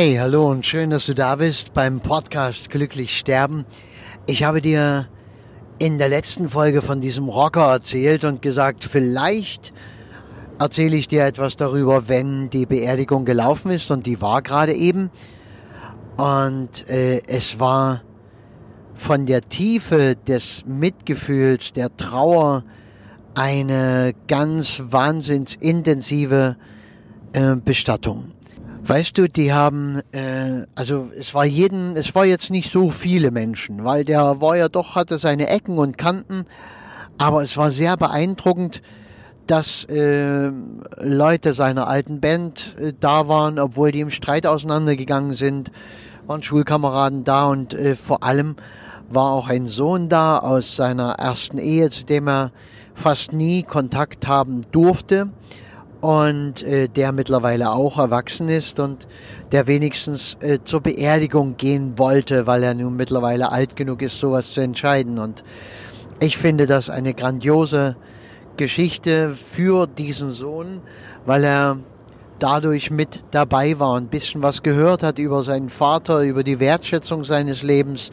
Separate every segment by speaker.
Speaker 1: Hey, hallo und schön, dass du da bist beim Podcast Glücklich Sterben. Ich habe dir in der letzten Folge von diesem Rocker erzählt und gesagt, vielleicht erzähle ich dir etwas darüber, wenn die Beerdigung gelaufen ist und die war gerade eben. Und äh, es war von der Tiefe des Mitgefühls, der Trauer, eine ganz wahnsinnsintensive äh, Bestattung. Weißt du, die haben, äh, also es war jeden, es war jetzt nicht so viele Menschen, weil der war ja doch, hatte seine Ecken und Kanten, aber es war sehr beeindruckend, dass äh, Leute seiner alten Band äh, da waren, obwohl die im Streit auseinandergegangen sind, waren Schulkameraden da und äh, vor allem war auch ein Sohn da aus seiner ersten Ehe, zu dem er fast nie Kontakt haben durfte und äh, der mittlerweile auch erwachsen ist und der wenigstens äh, zur Beerdigung gehen wollte, weil er nun mittlerweile alt genug ist, sowas zu entscheiden. Und ich finde das eine grandiose Geschichte für diesen Sohn, weil er dadurch mit dabei war, ein bisschen was gehört hat über seinen Vater, über die Wertschätzung seines Lebens,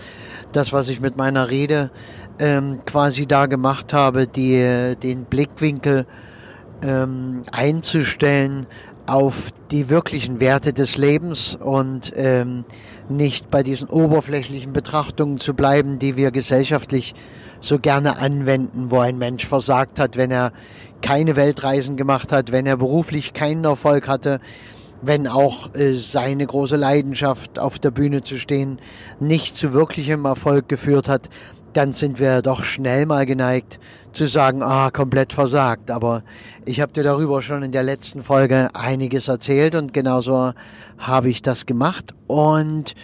Speaker 1: das, was ich mit meiner Rede ähm, quasi da gemacht habe, die, den Blickwinkel ähm, einzustellen auf die wirklichen Werte des Lebens und ähm, nicht bei diesen oberflächlichen Betrachtungen zu bleiben, die wir gesellschaftlich so gerne anwenden, wo ein Mensch versagt hat, wenn er keine Weltreisen gemacht hat, wenn er beruflich keinen Erfolg hatte, wenn auch äh, seine große Leidenschaft auf der Bühne zu stehen nicht zu wirklichem Erfolg geführt hat, dann sind wir doch schnell mal geneigt zu sagen, ah, komplett versagt. Aber ich habe dir darüber schon in der letzten Folge einiges erzählt und genauso habe ich das gemacht. Und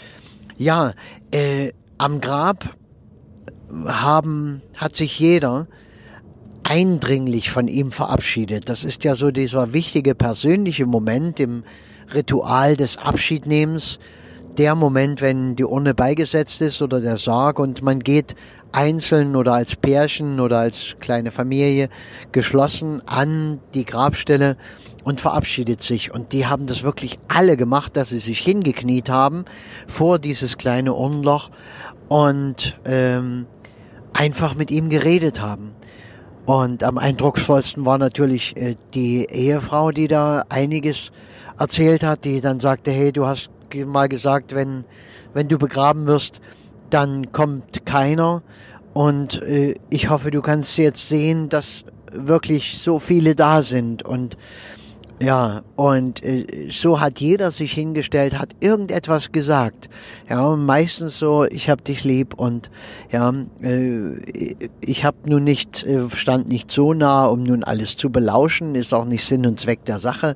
Speaker 1: ja, äh, am Grab haben, hat sich jeder eindringlich von ihm verabschiedet. Das ist ja so dieser wichtige persönliche Moment im Ritual des Abschiednehmens. Der Moment, wenn die Urne beigesetzt ist oder der Sarg und man geht einzeln oder als Pärchen oder als kleine Familie geschlossen an die Grabstelle und verabschiedet sich. Und die haben das wirklich alle gemacht, dass sie sich hingekniet haben vor dieses kleine Urnloch und ähm, einfach mit ihm geredet haben. Und am eindrucksvollsten war natürlich äh, die Ehefrau, die da einiges erzählt hat, die dann sagte, hey, du hast mal gesagt, wenn, wenn du begraben wirst, dann kommt keiner. Und äh, ich hoffe, du kannst jetzt sehen, dass wirklich so viele da sind. Und ja, und äh, so hat jeder sich hingestellt, hat irgendetwas gesagt. Ja, meistens so, ich hab dich lieb und ja, äh, ich hab nun nicht, äh, stand nicht so nah, um nun alles zu belauschen, ist auch nicht Sinn und Zweck der Sache.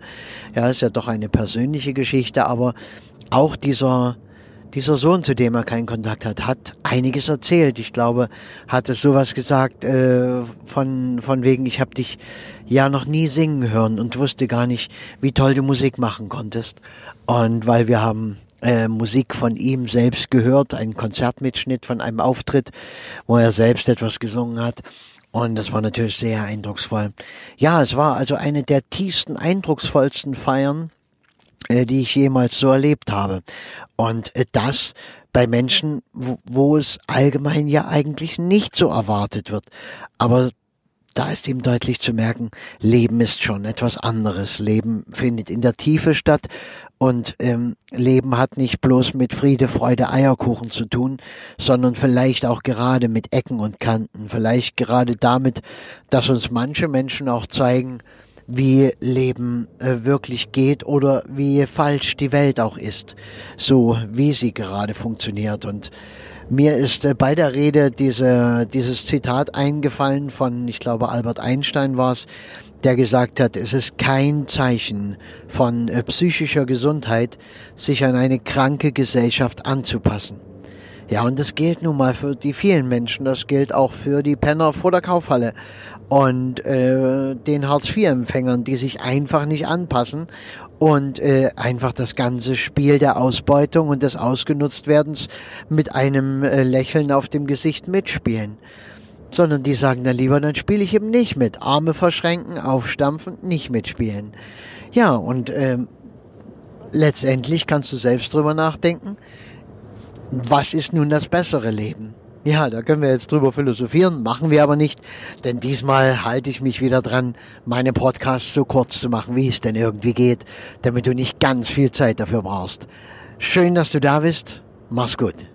Speaker 1: Ja, ist ja doch eine persönliche Geschichte, aber auch dieser dieser Sohn, zu dem er keinen Kontakt hat, hat einiges erzählt. Ich glaube, hat es sowas gesagt äh, von von wegen, ich habe dich ja noch nie singen hören und wusste gar nicht, wie toll du Musik machen konntest. Und weil wir haben äh, Musik von ihm selbst gehört, einen Konzertmitschnitt von einem Auftritt, wo er selbst etwas gesungen hat. Und das war natürlich sehr eindrucksvoll. Ja, es war also eine der tiefsten, eindrucksvollsten Feiern, die ich jemals so erlebt habe. Und äh, das bei Menschen, wo, wo es allgemein ja eigentlich nicht so erwartet wird. Aber da ist ihm deutlich zu merken, Leben ist schon etwas anderes. Leben findet in der Tiefe statt und ähm, Leben hat nicht bloß mit Friede, Freude, Eierkuchen zu tun, sondern vielleicht auch gerade mit Ecken und Kanten. Vielleicht gerade damit, dass uns manche Menschen auch zeigen, wie Leben äh, wirklich geht oder wie falsch die Welt auch ist, so wie sie gerade funktioniert. Und mir ist äh, bei der Rede diese, dieses Zitat eingefallen von, ich glaube, Albert Einstein war es, der gesagt hat, es ist kein Zeichen von äh, psychischer Gesundheit, sich an eine kranke Gesellschaft anzupassen. Ja, und das gilt nun mal für die vielen Menschen, das gilt auch für die Penner vor der Kaufhalle und äh, den Hartz-IV-Empfängern, die sich einfach nicht anpassen und äh, einfach das ganze Spiel der Ausbeutung und des Ausgenutztwerdens mit einem äh, Lächeln auf dem Gesicht mitspielen. Sondern die sagen dann lieber, dann spiele ich eben nicht mit. Arme verschränken, aufstampfen, nicht mitspielen. Ja, und ähm, letztendlich kannst du selbst drüber nachdenken, was ist nun das bessere Leben? Ja, da können wir jetzt drüber philosophieren, machen wir aber nicht, denn diesmal halte ich mich wieder dran, meine Podcasts so kurz zu machen, wie es denn irgendwie geht, damit du nicht ganz viel Zeit dafür brauchst. Schön, dass du da bist. Mach's gut.